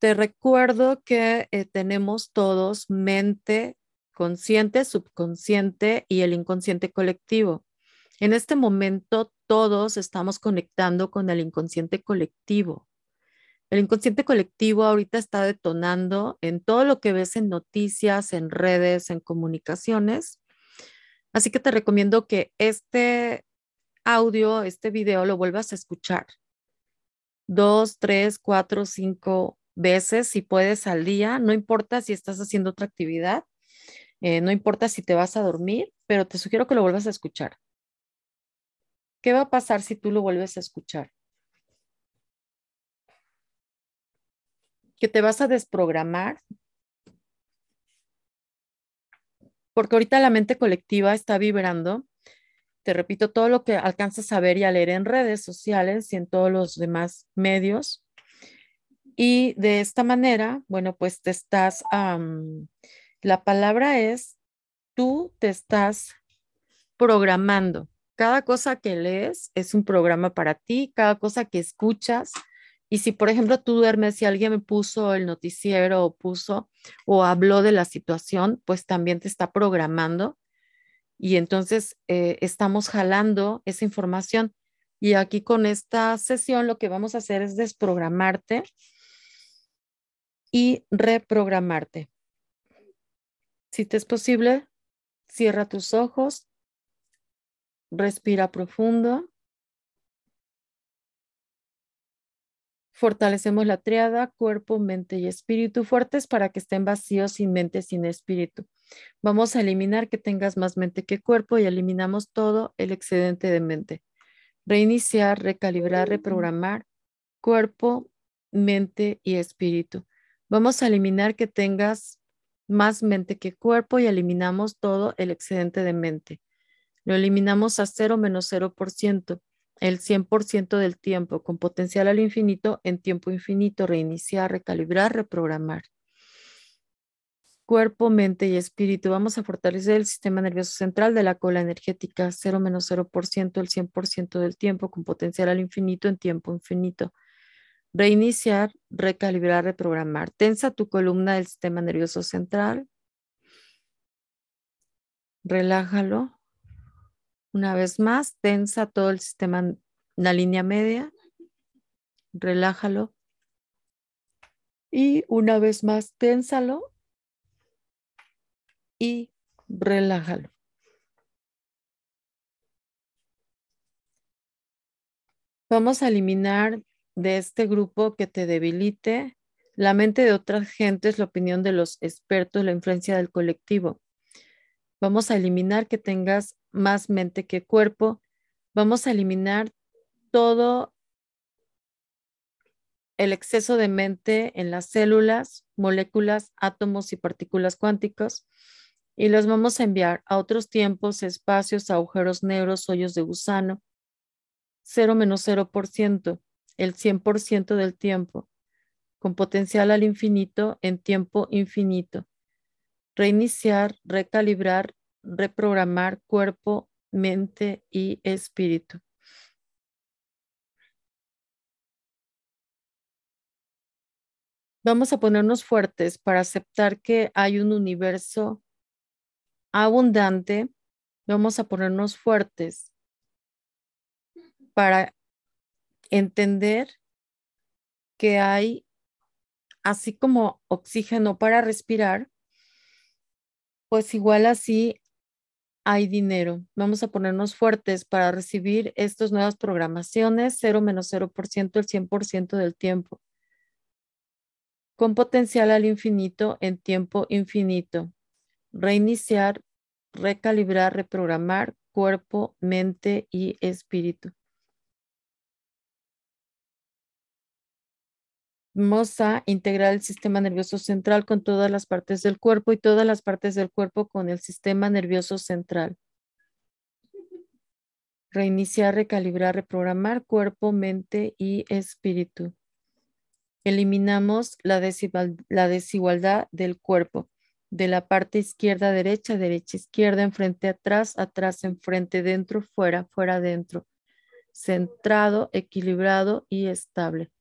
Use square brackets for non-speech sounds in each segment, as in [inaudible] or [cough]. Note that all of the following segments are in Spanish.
Te recuerdo que eh, tenemos todos mente consciente, subconsciente y el inconsciente colectivo. En este momento todos estamos conectando con el inconsciente colectivo. El inconsciente colectivo ahorita está detonando en todo lo que ves en noticias, en redes, en comunicaciones. Así que te recomiendo que este audio, este video, lo vuelvas a escuchar dos, tres, cuatro, cinco veces si puedes al día. No importa si estás haciendo otra actividad, eh, no importa si te vas a dormir, pero te sugiero que lo vuelvas a escuchar. ¿Qué va a pasar si tú lo vuelves a escuchar? Que te vas a desprogramar. Porque ahorita la mente colectiva está vibrando. Te repito, todo lo que alcanzas a ver y a leer en redes sociales y en todos los demás medios. Y de esta manera, bueno, pues te estás, la palabra es, tú te estás programando cada cosa que lees es un programa para ti, cada cosa que escuchas. Y si, por ejemplo, tú duermes y alguien me puso el noticiero o puso o habló de la situación, pues también te está programando. Y entonces eh, estamos jalando esa información. Y aquí con esta sesión lo que vamos a hacer es desprogramarte y reprogramarte. Si te es posible, cierra tus ojos Respira profundo. Fortalecemos la triada, cuerpo, mente y espíritu fuertes para que estén vacíos sin mente, sin espíritu. Vamos a eliminar que tengas más mente que cuerpo y eliminamos todo el excedente de mente. Reiniciar, recalibrar, reprogramar cuerpo, mente y espíritu. Vamos a eliminar que tengas más mente que cuerpo y eliminamos todo el excedente de mente. Lo eliminamos a cero menos cero por ciento, el 100% del tiempo, con potencial al infinito en tiempo infinito, reiniciar, recalibrar, reprogramar. Cuerpo, mente y espíritu. Vamos a fortalecer el sistema nervioso central de la cola energética, cero menos cero por ciento, el 100% del tiempo, con potencial al infinito en tiempo infinito. Reiniciar, recalibrar, reprogramar. Tensa tu columna del sistema nervioso central. Relájalo. Una vez más, tensa todo el sistema, la línea media. Relájalo. Y una vez más, ténsalo y relájalo. Vamos a eliminar de este grupo que te debilite la mente de otras gentes, la opinión de los expertos, la influencia del colectivo. Vamos a eliminar que tengas más mente que cuerpo. Vamos a eliminar todo el exceso de mente en las células, moléculas, átomos y partículas cuánticas y los vamos a enviar a otros tiempos, espacios, agujeros negros, hoyos de gusano. 0 menos 0%, el 100% del tiempo, con potencial al infinito en tiempo infinito reiniciar, recalibrar, reprogramar cuerpo, mente y espíritu. Vamos a ponernos fuertes para aceptar que hay un universo abundante. Vamos a ponernos fuertes para entender que hay, así como oxígeno para respirar, pues igual así hay dinero. Vamos a ponernos fuertes para recibir estas nuevas programaciones, 0 menos 0%, el 100% del tiempo, con potencial al infinito en tiempo infinito. Reiniciar, recalibrar, reprogramar cuerpo, mente y espíritu. Vamos a integrar el sistema nervioso central con todas las partes del cuerpo y todas las partes del cuerpo con el sistema nervioso central. Reiniciar, recalibrar, reprogramar cuerpo, mente y espíritu. Eliminamos la, la desigualdad del cuerpo, de la parte izquierda, derecha, derecha, izquierda, enfrente, atrás, atrás, enfrente, dentro, fuera, fuera, dentro. Centrado, equilibrado y estable.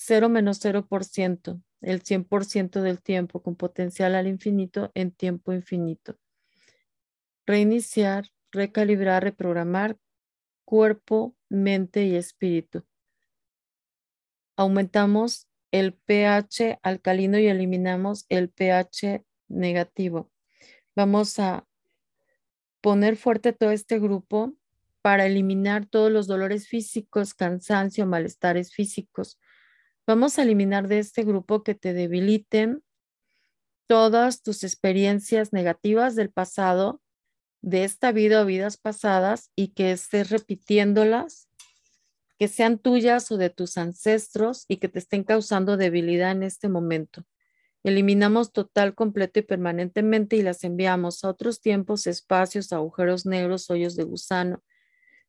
0 menos 0%, el 100% del tiempo con potencial al infinito en tiempo infinito. Reiniciar, recalibrar, reprogramar cuerpo, mente y espíritu. Aumentamos el pH alcalino y eliminamos el pH negativo. Vamos a poner fuerte todo este grupo para eliminar todos los dolores físicos, cansancio, malestares físicos. Vamos a eliminar de este grupo que te debiliten todas tus experiencias negativas del pasado, de esta vida o vidas pasadas y que estés repitiéndolas, que sean tuyas o de tus ancestros y que te estén causando debilidad en este momento. Eliminamos total, completo y permanentemente y las enviamos a otros tiempos, espacios, agujeros negros, hoyos de gusano.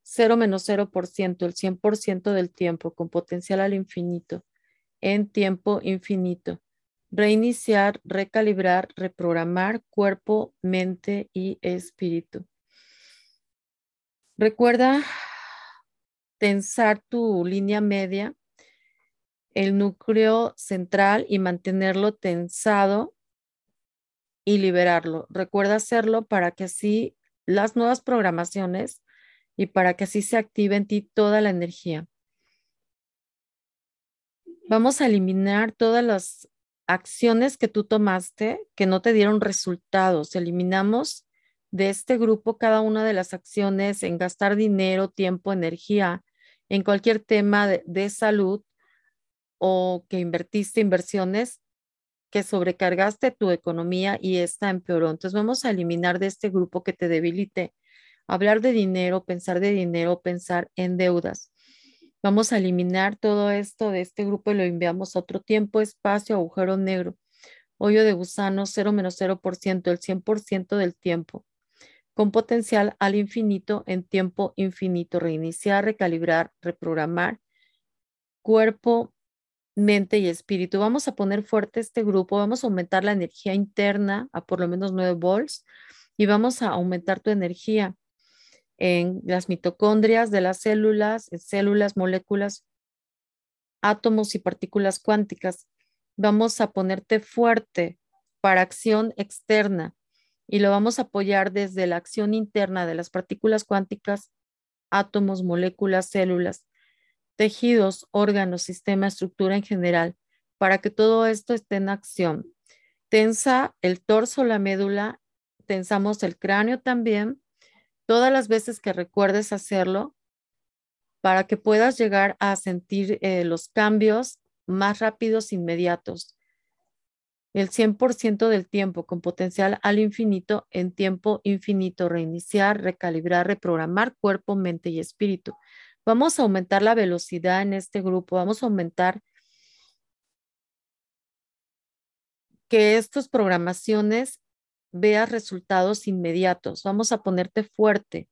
0 menos 0%, el 100% del tiempo, con potencial al infinito, en tiempo infinito. Reiniciar, recalibrar, reprogramar cuerpo, mente y espíritu. Recuerda tensar tu línea media el núcleo central y mantenerlo tensado y liberarlo. Recuerda hacerlo para que así las nuevas programaciones y para que así se active en ti toda la energía. Vamos a eliminar todas las acciones que tú tomaste que no te dieron resultados. Eliminamos de este grupo cada una de las acciones en gastar dinero, tiempo, energía en cualquier tema de, salud o que invertiste inversiones que sobrecargaste tu economía y esta empeoró. Entonces vamos a eliminar de este grupo que te debilite. Hablar de dinero, pensar de dinero, pensar en deudas. Vamos a eliminar todo esto de este grupo y lo enviamos a otro tiempo, espacio, agujero negro, hoyo de gusano, 0 menos 0%, el 100% del tiempo, con potencial al infinito en tiempo infinito, reiniciar, recalibrar, reprogramar, cuerpo, mente y espíritu. Vamos a poner fuerte este grupo, vamos a aumentar la energía interna a por lo menos 9 volts y vamos a aumentar tu energía en las mitocondrias de las células, células, moléculas, átomos y partículas cuánticas. Vamos a ponerte fuerte para acción externa y lo vamos a apoyar desde la acción interna de las partículas cuánticas, átomos, moléculas, células tejidos, órganos, sistema, estructura en general, para que todo esto esté en acción. Tensa el torso, la médula, tensamos el cráneo también, todas las veces que recuerdes hacerlo, para que puedas llegar a sentir eh, los cambios más rápidos, inmediatos. El 100% del tiempo con potencial al infinito en tiempo infinito, reiniciar, recalibrar, reprogramar cuerpo, mente y espíritu. Vamos a aumentar la velocidad en este grupo, vamos a aumentar que estas programaciones veas resultados inmediatos. Vamos a ponerte fuerte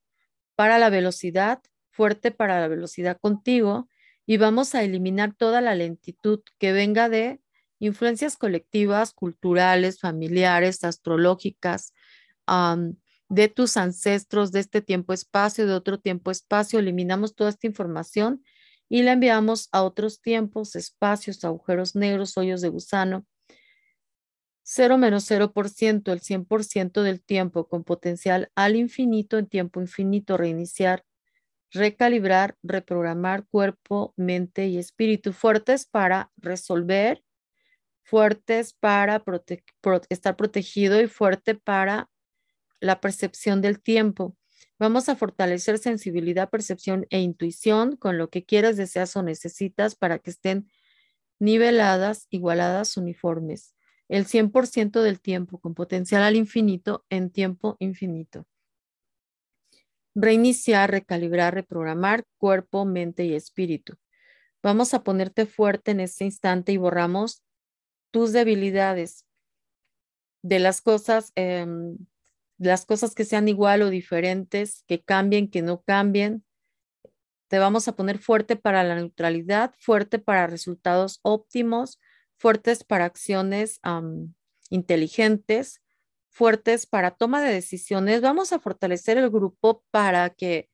para la velocidad, fuerte para la velocidad contigo y vamos a eliminar toda la lentitud que venga de influencias colectivas, culturales, familiares, astrológicas, de tus ancestros, de este tiempo-espacio, de otro tiempo-espacio, eliminamos toda esta información y la enviamos a otros tiempos, espacios, agujeros negros, hoyos de gusano. 0 menos 0%, el 100% del tiempo con potencial al infinito en tiempo infinito, reiniciar, recalibrar, reprogramar cuerpo, mente y espíritu fuertes para resolver, fuertes para estar protegido y fuerte para la percepción del tiempo. Vamos a fortalecer sensibilidad, percepción e intuición con lo que quieras, deseas o necesitas para que estén niveladas, igualadas, uniformes. El 100% del tiempo con potencial al infinito en tiempo infinito. Reiniciar, recalibrar, reprogramar cuerpo, mente y espíritu. Vamos a ponerte fuerte en este instante y borramos tus debilidades de las cosas em, las cosas que sean igual o diferentes, que cambien, que no cambien. Te vamos a poner fuerte para la neutralidad, fuerte para resultados óptimos, fuertes para acciones inteligentes, fuertes para toma de decisiones. Vamos a fortalecer el grupo para que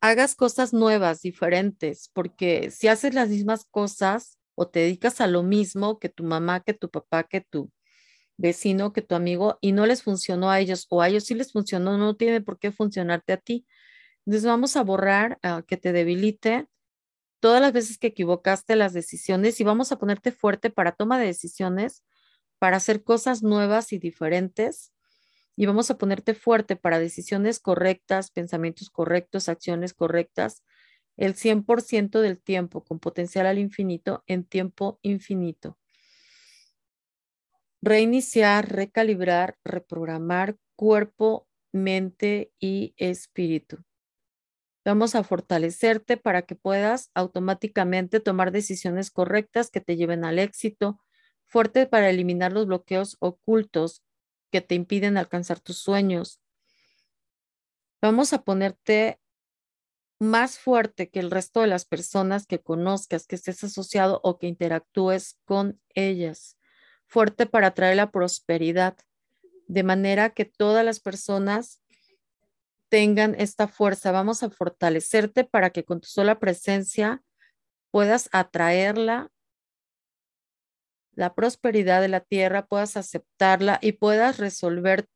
hagas cosas nuevas, diferentes, porque si haces las mismas cosas, o te dedicas a lo mismo que tu mamá, que tu papá, que tu vecino, que tu amigo y no les funcionó a ellos o a ellos sí les funcionó, no tiene por qué funcionarte a ti. Entonces vamos a borrar uh, que te debilite todas las veces que equivocaste las decisiones y vamos a ponerte fuerte para toma de decisiones, para hacer cosas nuevas y diferentes y vamos a ponerte fuerte para decisiones correctas, pensamientos correctos, acciones correctas, el 100% del tiempo con potencial al infinito en tiempo infinito. Reiniciar, recalibrar, reprogramar cuerpo, mente y espíritu. Vamos a fortalecerte para que puedas automáticamente tomar decisiones correctas que te lleven al éxito, fuerte para eliminar los bloqueos ocultos que te impiden alcanzar tus sueños. Vamos a ponerte más fuerte que el resto de las personas que conozcas, que estés asociado o que interactúes con ellas. Fuerte para atraer la prosperidad, de manera que todas las personas tengan esta fuerza. Vamos a fortalecerte para que con tu sola presencia puedas atraerla, la prosperidad de la tierra, puedas aceptarla y puedas resolver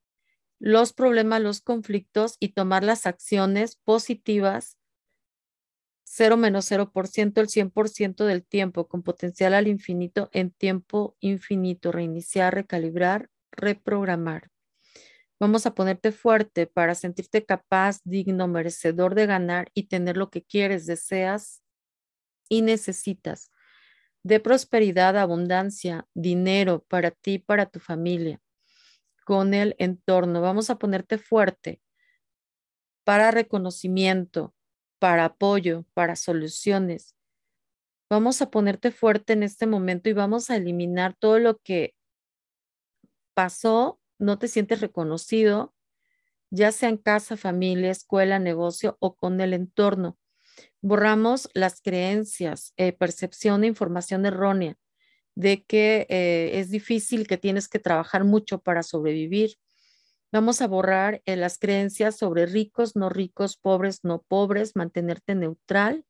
los problemas, los conflictos y tomar las acciones positivas, cero menos 0%, el 100% del tiempo, con potencial al infinito en tiempo infinito, reiniciar, recalibrar, reprogramar. Vamos a ponerte fuerte para sentirte capaz, digno, merecedor de ganar y tener lo que quieres, deseas y necesitas. De prosperidad, abundancia, dinero para ti, para tu familia, con el entorno. Vamos a ponerte fuerte para reconocimiento, para apoyo, para soluciones. Vamos a ponerte fuerte en este momento y vamos a eliminar todo lo que pasó no te sientes reconocido, ya sea en casa, familia, escuela, negocio o con el entorno. Borramos las creencias, eh, percepción e información errónea de que eh, es difícil, que tienes que trabajar mucho para sobrevivir. Vamos a borrar eh, las creencias sobre ricos, no ricos, pobres, no pobres, mantenerte neutral,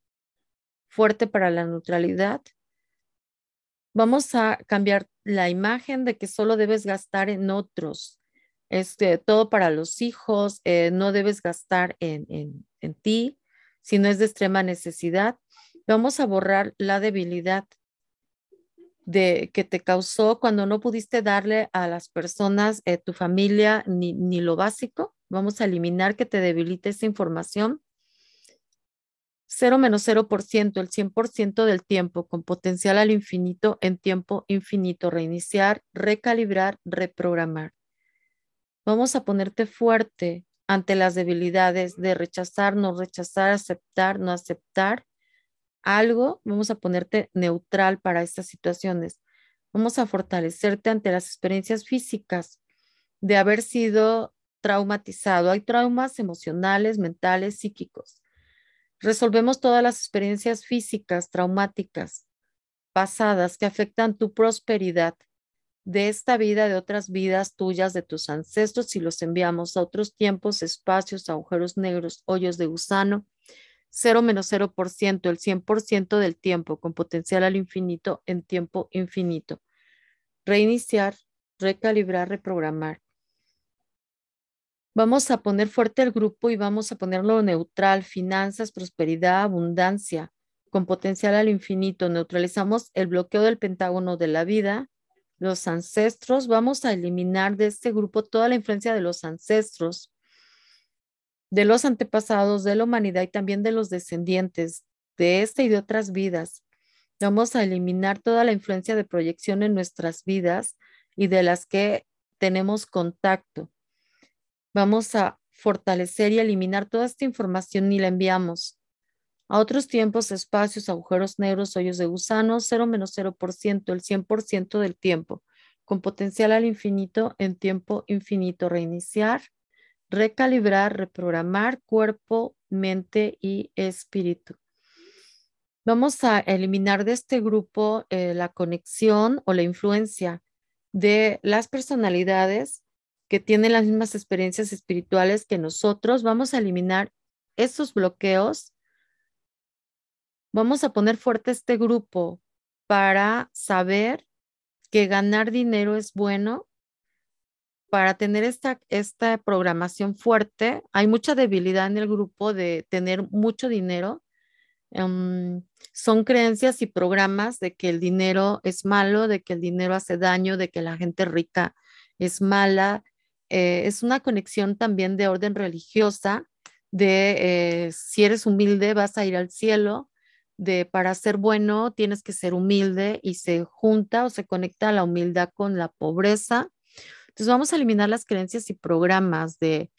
fuerte para la neutralidad. Vamos a cambiar la imagen de que solo debes gastar en otros, este, todo para los hijos, eh, no debes gastar en, en, en ti, si no es de extrema necesidad. Vamos a borrar la debilidad de que te causó cuando no pudiste darle a las personas, eh, tu familia, ni, ni, lo básico. Vamos a eliminar que te debilite esa información 0 menos 0%, el 100% del tiempo, con potencial al infinito en tiempo infinito, reiniciar, recalibrar, reprogramar. Vamos a ponerte fuerte ante las debilidades de rechazar, no rechazar, aceptar, no aceptar algo. Vamos a ponerte neutral para estas situaciones. Vamos a fortalecerte ante las experiencias físicas de haber sido traumatizado. Hay traumas emocionales, mentales, psíquicos Resolvemos todas las experiencias físicas traumáticas pasadas que afectan tu prosperidad de esta vida, de otras vidas tuyas, de tus ancestros y los enviamos a otros tiempos, espacios, agujeros negros, hoyos de gusano, cero menos cero por ciento, el 100% del tiempo con potencial al infinito en tiempo infinito. Reiniciar, recalibrar, reprogramar. Vamos a poner fuerte el grupo y vamos a ponerlo neutral, finanzas, prosperidad, abundancia, con potencial al infinito. Neutralizamos el bloqueo del pentágono de la vida, los ancestros. Vamos a eliminar de este grupo toda la influencia de los ancestros, de los antepasados, de la humanidad y también de los descendientes de esta y de otras vidas. Vamos a eliminar toda la influencia de proyección en nuestras vidas y de las que tenemos contacto. Vamos a fortalecer y eliminar toda esta información y la enviamos a otros tiempos, espacios, agujeros negros, hoyos de gusano, 0 menos 0%, el 100% del tiempo, con potencial al infinito en tiempo infinito, reiniciar, recalibrar, reprogramar cuerpo, mente y espíritu. Vamos a eliminar de este grupo eh, la conexión o la influencia de las personalidades que tienen las mismas experiencias espirituales que nosotros, vamos a eliminar estos bloqueos. Vamos a poner fuerte este grupo para saber que ganar dinero es bueno, para tener esta, esta programación fuerte. Hay mucha debilidad en el grupo de tener mucho dinero. Em, son creencias y programas de que el dinero es malo, de que el dinero hace daño, de que la gente rica es mala. Eh, es una conexión también de orden religiosa, de eh, si eres humilde vas a ir al cielo, de para ser bueno tienes que ser humilde y se junta o se conecta la humildad con la pobreza. Entonces vamos a eliminar las creencias y programas de,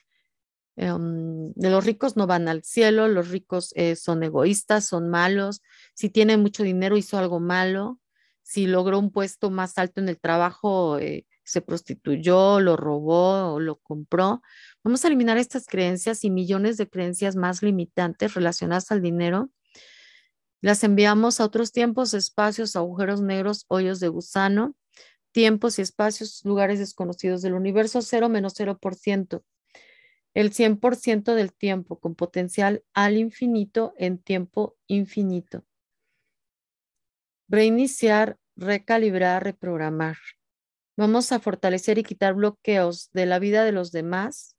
em, de los ricos no van al cielo, los ricos eh, son egoístas, son malos, si tiene mucho dinero hizo algo malo, si logró un puesto más alto en el trabajo eh, se prostituyó, lo robó o lo compró. Vamos a eliminar estas creencias y millones de creencias más limitantes relacionadas al dinero las enviamos a otros tiempos, espacios, agujeros negros, hoyos de gusano, tiempos y espacios, lugares desconocidos del universo, 0 menos 0%. El 100% del tiempo con potencial al infinito en tiempo infinito. Reiniciar, recalibrar, reprogramar. Vamos a fortalecer y quitar bloqueos de la vida de los demás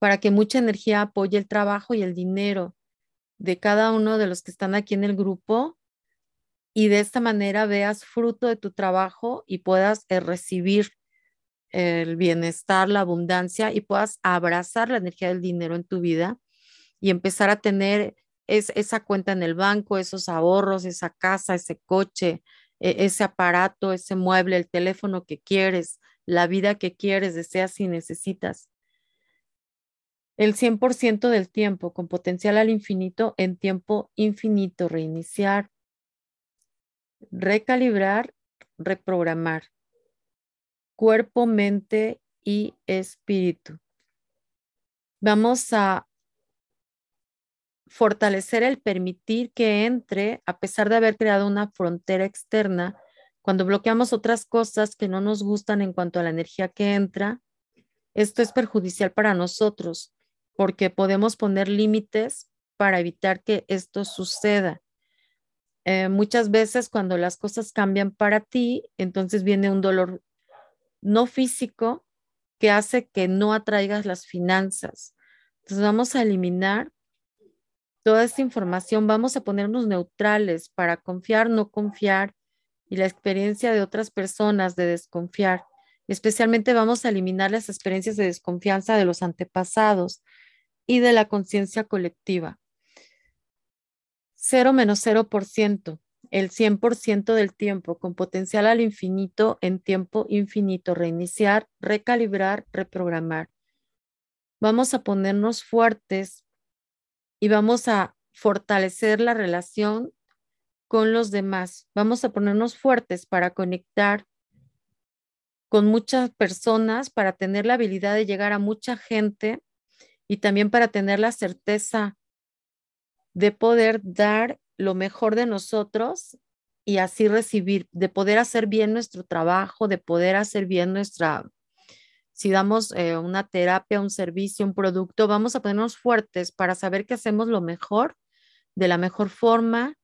para que mucha energía apoye el trabajo y el dinero de cada uno de los que están aquí en el grupo y de esta manera veas fruto de tu trabajo y puedas eh, recibir el bienestar, la abundancia y puedas abrazar la energía del dinero en tu vida y empezar a tener esa cuenta en el banco, esos ahorros, esa casa, ese coche, ese aparato, ese mueble, el teléfono que quieres, la vida que quieres, deseas y necesitas el 100% del tiempo con potencial al infinito en tiempo infinito, reiniciar, recalibrar, reprogramar, cuerpo, mente y espíritu. Vamos a fortalecer el permitir que entre, a pesar de haber creado una frontera externa, cuando bloqueamos otras cosas que no nos gustan en cuanto a la energía que entra, esto es perjudicial para nosotros porque podemos poner límites para evitar que esto suceda. Eh, muchas veces cuando las cosas cambian para ti, entonces viene un dolor no físico que hace que no atraigas las finanzas. Entonces vamos a eliminar toda esta información, vamos a ponernos neutrales para confiar, no confiar y la experiencia de otras personas de desconfiar. Especialmente vamos a eliminar las experiencias de desconfianza de los antepasados y de la conciencia colectiva. 0 menos 0%, el 100% del tiempo con potencial al infinito en tiempo infinito, reiniciar, recalibrar, reprogramar. Vamos a ponernos fuertes y vamos a fortalecer la relación con los demás. Vamos a ponernos fuertes para conectar con muchas personas, para tener la habilidad de llegar a mucha gente y también para tener la certeza de poder dar lo mejor de nosotros y así recibir, de poder hacer bien nuestro trabajo, de poder hacer bien nuestra, si damos eh, una terapia, un servicio, un producto, vamos a ponernos fuertes para saber que hacemos lo mejor, de la mejor forma,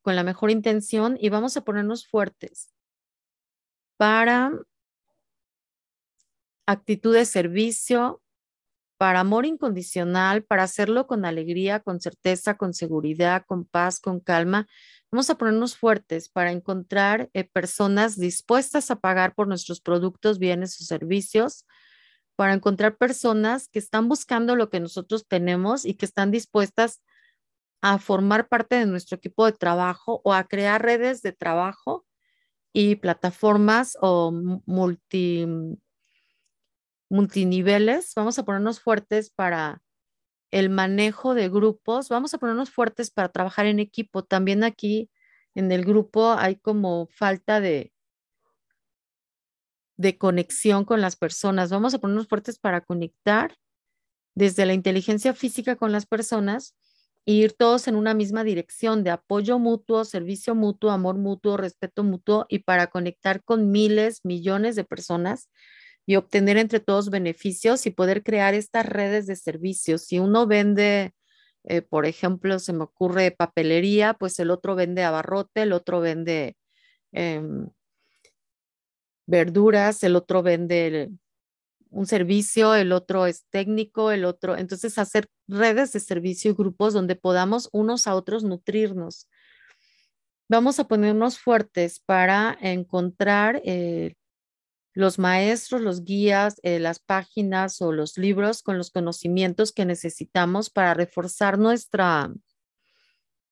con la mejor intención y vamos a ponernos fuertes para actitud de servicio, para amor incondicional, para hacerlo con alegría, con certeza, con seguridad, con paz, con calma. Vamos a ponernos fuertes para encontrar eh, personas dispuestas a pagar por nuestros productos, bienes o servicios, para encontrar personas que están buscando lo que nosotros tenemos y que están dispuestas a formar parte de nuestro equipo de trabajo o a crear redes de trabajo y plataformas o multi multiniveles, vamos a ponernos fuertes para el manejo de grupos, vamos a ponernos fuertes para trabajar en equipo. También aquí en el grupo hay como falta de, de conexión con las personas. Vamos a ponernos fuertes para conectar desde la inteligencia física con las personas e ir todos en una misma dirección de apoyo mutuo, servicio mutuo, amor mutuo, respeto mutuo y para conectar con miles, millones de personas y obtener entre todos beneficios y poder crear estas redes de servicios. Si uno vende eh, por ejemplo, se me ocurre papelería, pues el otro vende abarrote, el otro vende em, verduras, el otro vende un servicio, el otro es técnico, el otro. Entonces, hacer redes de servicio y grupos donde podamos unos a otros nutrirnos. Vamos a ponernos fuertes para encontrar eh, los maestros, los guías, eh, las páginas o los libros con los conocimientos que necesitamos para reforzar nuestra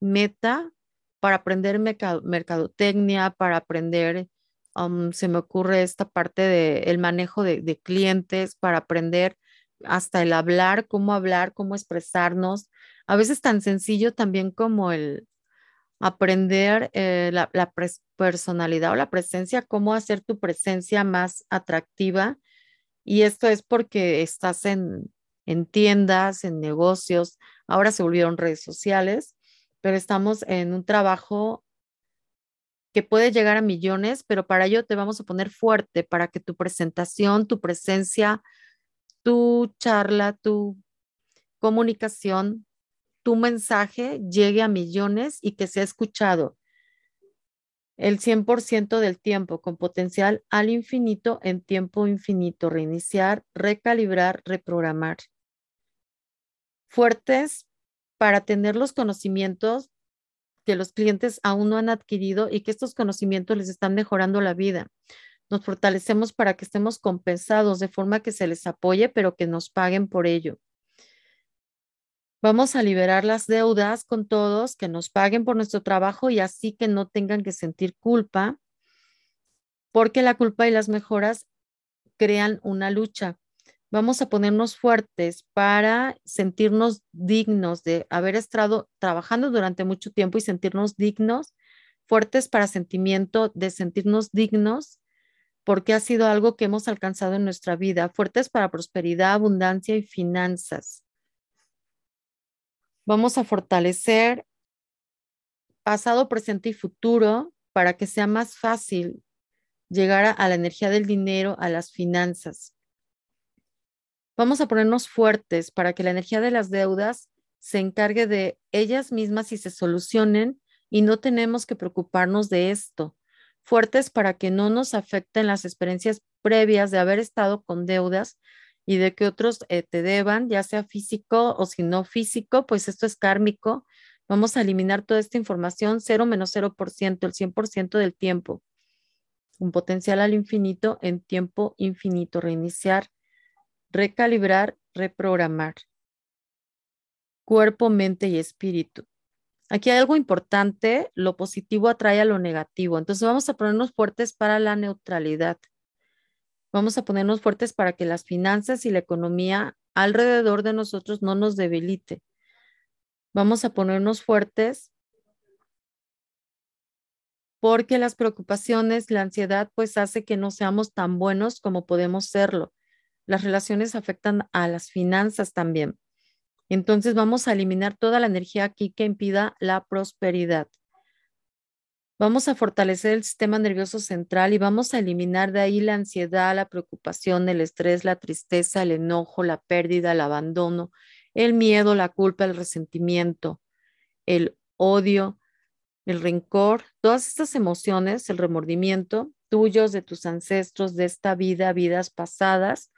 meta, para aprender mercadotecnia, para aprender, um, se me ocurre esta parte del manejo de, de clientes, para aprender hasta el hablar, cómo hablar, cómo expresarnos. A veces tan sencillo también como el, aprender eh, la, personalidad o la presencia, cómo hacer tu presencia más atractiva. Y esto es porque estás en, en tiendas, en negocios, ahora se volvieron redes sociales, pero estamos en un trabajo que puede llegar a millones, pero para ello te vamos a poner fuerte para que tu presentación, tu presencia, tu charla, tu comunicación tu mensaje llegue a millones y que sea escuchado el 100% del tiempo con potencial al infinito en tiempo infinito, reiniciar, recalibrar, reprogramar. Fuertes para tener los conocimientos que los clientes aún no han adquirido y que estos conocimientos les están mejorando la vida. Nos fortalecemos para que estemos compensados de forma que se les apoye, pero que nos paguen por ello. Vamos a liberar las deudas con todos, que nos paguen por nuestro trabajo y así que no tengan que sentir culpa, porque la culpa y las mejoras crean una lucha. Vamos a ponernos fuertes para sentirnos dignos de haber estado trabajando durante mucho tiempo y sentirnos dignos, fuertes para sentimiento de sentirnos dignos, porque ha sido algo que hemos alcanzado en nuestra vida, fuertes para prosperidad, abundancia y finanzas Vamos a fortalecer pasado, presente y futuro para que sea más fácil llegar a, la energía del dinero, a las finanzas. Vamos a ponernos fuertes para que la energía de las deudas se encargue de ellas mismas y se solucionen y no tenemos que preocuparnos de esto. Fuertes para que no nos afecten las experiencias previas de haber estado con deudas y de que otros eh, te deban, ya sea físico o si no físico, pues esto es kármico. Vamos a eliminar toda esta información, 0 menos 0%, el 100% del tiempo. Un potencial al infinito en tiempo infinito. Reiniciar, recalibrar, reprogramar. Cuerpo, mente y espíritu. Aquí hay algo importante, lo positivo atrae a lo negativo. Entonces vamos a ponernos fuertes para la neutralidad. Vamos a ponernos fuertes para que las finanzas y la economía alrededor de nosotros no nos debilite. Vamos a ponernos fuertes porque las preocupaciones, la ansiedad, pues hace que no seamos tan buenos como podemos serlo. Las relaciones afectan a las finanzas también. Entonces vamos a eliminar toda la energía aquí que impida la prosperidad. Vamos a fortalecer el sistema nervioso central y vamos a eliminar de ahí la ansiedad, la preocupación, el estrés, la tristeza, el enojo, la pérdida, el abandono, el miedo, la culpa, el resentimiento, el odio, el rencor, todas estas emociones, el remordimiento tuyos, de tus ancestros, de esta vida, vidas pasadas,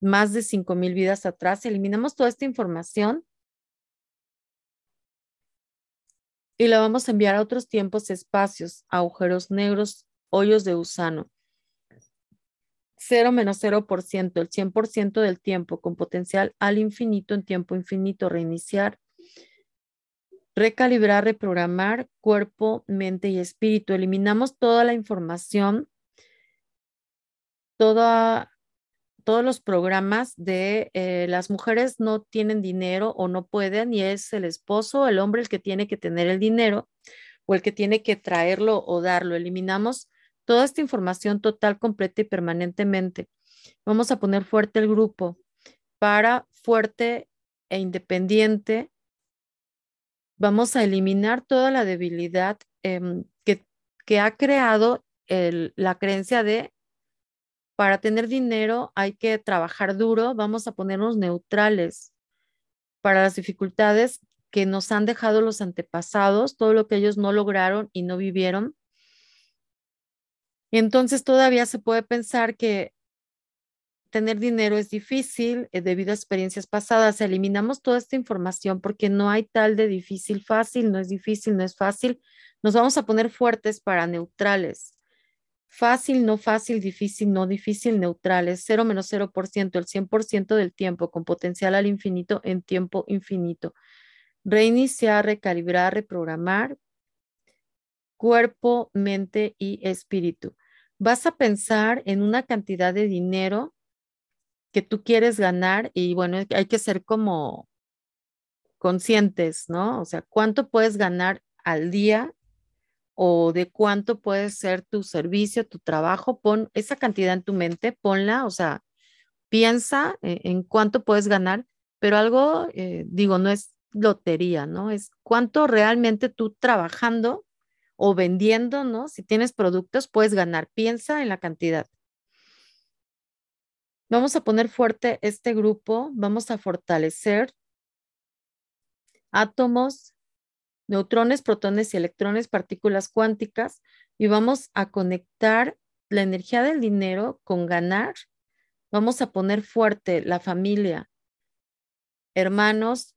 más de cinco mil vidas atrás. Eliminamos toda esta información y la vamos a enviar a otros tiempos, espacios, agujeros negros, hoyos de gusano. 0 menos 0%, el 100% del tiempo con potencial al infinito en tiempo infinito, reiniciar, recalibrar, reprogramar cuerpo, mente y espíritu. Eliminamos toda la información, toda todos los programas de eh, las mujeres no tienen dinero o no pueden y es el esposo, el hombre el que tiene que tener el dinero o el que tiene que traerlo o darlo. Eliminamos toda esta información total, completa y permanentemente. Vamos a poner fuerte el grupo para fuerte e independiente. Vamos a eliminar toda la debilidad em, que, que, ha creado la creencia de para tener dinero hay que trabajar duro, vamos a ponernos neutrales para las dificultades que nos han dejado los antepasados, todo lo que ellos no lograron y no vivieron. Entonces todavía se puede pensar que tener dinero es difícil eh, debido a experiencias pasadas. Eliminamos toda esta información porque no hay tal de difícil, fácil, no es difícil, no es fácil. Nos vamos a poner fuertes para neutrales. Fácil, no fácil, difícil, no difícil, neutrales. 0 menos 0%, el 100% del tiempo con potencial al infinito en tiempo infinito. Reiniciar, recalibrar, reprogramar cuerpo, mente y espíritu. Vas a pensar en una cantidad de dinero que tú quieres ganar y bueno, hay que ser como conscientes, ¿no? O sea, ¿cuánto puedes ganar al día o de cuánto puede ser tu servicio, tu trabajo? Pon esa cantidad en tu mente, ponla, o sea, piensa e-, en, cuánto puedes ganar, pero algo, eh, digo, no es lotería, ¿no? Es cuánto realmente tú trabajando o vendiendo, ¿no? Si tienes productos, puedes ganar. Piensa en la cantidad. Vamos a poner fuerte este grupo, vamos a fortalecer átomos, neutrones, protones y electrones, partículas cuánticas, y vamos a conectar la energía del dinero con ganar. Vamos a poner fuerte la familia, hermanos,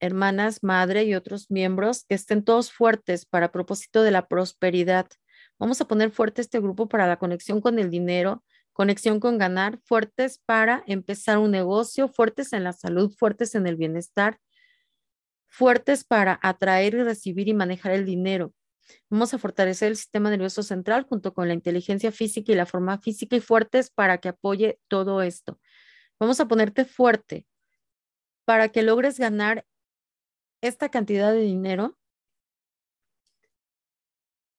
hermanas, madre y otros miembros que estén todos fuertes para propósito de la prosperidad. Vamos a poner fuerte este grupo para la conexión con el dinero, conexión con ganar, fuertes para empezar un negocio, fuertes en la salud, fuertes en el bienestar, fuertes para atraer y recibir y manejar el dinero. Vamos a fortalecer el sistema nervioso central junto con la inteligencia física y la forma física y fuertes para que apoye todo esto. Vamos a ponerte fuerte para que logres ganar esta cantidad de dinero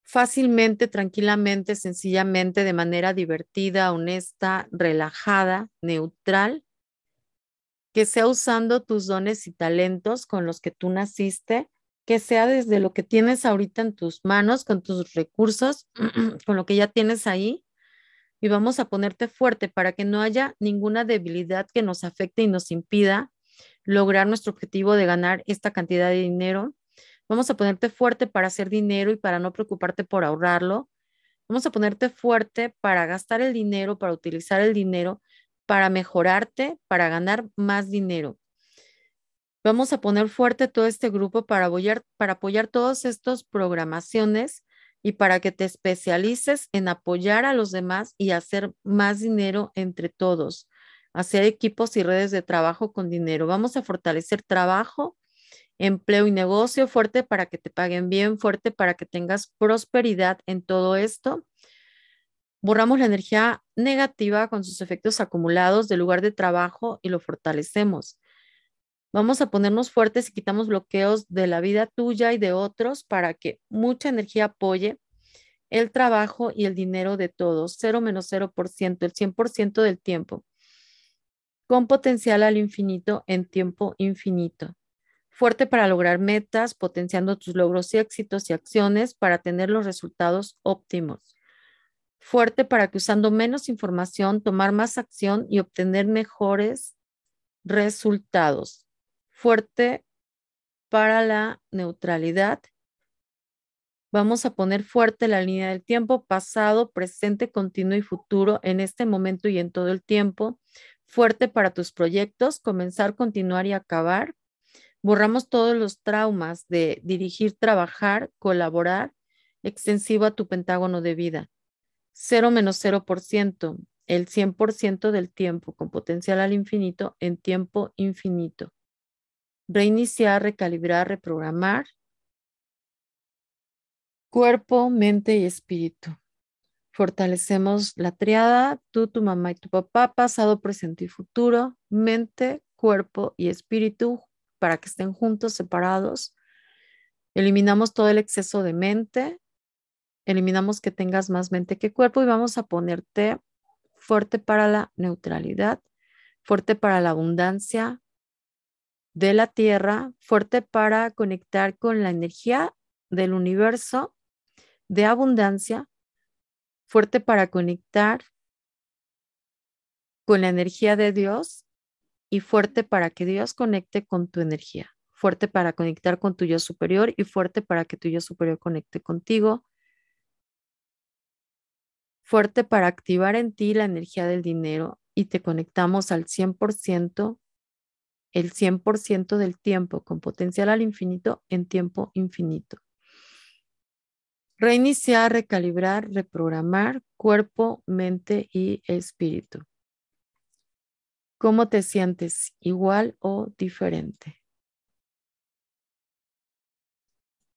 fácilmente, tranquilamente, sencillamente, de manera divertida, honesta, relajada, neutral, que sea usando tus dones y talentos con los que tú naciste, que sea desde lo que tienes ahorita en tus manos, con tus recursos, [clears throat] con lo que ya tienes ahí. Y vamos a ponerte fuerte para que no haya ninguna debilidad que nos afecte y nos impida lograr nuestro objetivo de ganar esta cantidad de dinero Vamos a ponerte fuerte para hacer dinero y para no preocuparte por ahorrarlo. Vamos a ponerte fuerte para gastar el dinero, para utilizar el dinero, para mejorarte, para ganar más dinero. Vamos a poner fuerte todo este grupo para apoyar, para apoyar todas estas programaciones y para que te especialices en apoyar a los demás y hacer más dinero entre todos, hacer equipos y redes de trabajo con dinero. Vamos a fortalecer trabajo, empleo y negocio, fuerte para que te paguen bien, fuerte para que tengas prosperidad en todo esto. Borramos la energía negativa con sus efectos acumulados del lugar de trabajo y lo fortalecemos. Vamos a ponernos fuertes y quitamos bloqueos de la vida tuya y de otros para que mucha energía apoye el trabajo y el dinero de todos, cero menos cero por ciento, el 100% del tiempo, con potencial al infinito en tiempo infinito fuerte para lograr metas, potenciando tus logros y éxitos y acciones para tener los resultados óptimos. Fuerte para que usando menos información, tomar más acción y obtener mejores resultados. Fuerte para la neutralidad. Vamos a poner fuerte la línea del tiempo, pasado, presente, continuo y futuro en este momento y en todo el tiempo. Fuerte para tus proyectos, comenzar, continuar y acabar Borramos todos los traumas de dirigir, trabajar, colaborar, extensivo a tu pentágono de vida. Cero menos cero por ciento, el 100% del tiempo con potencial al infinito en tiempo infinito. Reiniciar, recalibrar, reprogramar. Cuerpo, mente y espíritu. Fortalecemos la triada, tú, tu mamá y tu papá, pasado, presente y futuro, mente, cuerpo y espíritu para que estén juntos, separados. Eliminamos todo el exceso de mente, eliminamos que tengas más mente que cuerpo y vamos a ponerte fuerte para la neutralidad, fuerte para la abundancia de la tierra, fuerte para conectar con la energía del universo de abundancia, fuerte para conectar con la energía de Dios y fuerte para que Dios conecte con tu energía, fuerte para conectar con tu yo superior y fuerte para que tu yo superior conecte contigo, fuerte para activar en ti la energía del dinero y te conectamos al 100%, el 100% del tiempo con potencial al infinito en tiempo infinito. Reiniciar, recalibrar, reprogramar cuerpo, mente y espíritu. ¿Cómo te sientes? ¿Igual o diferente?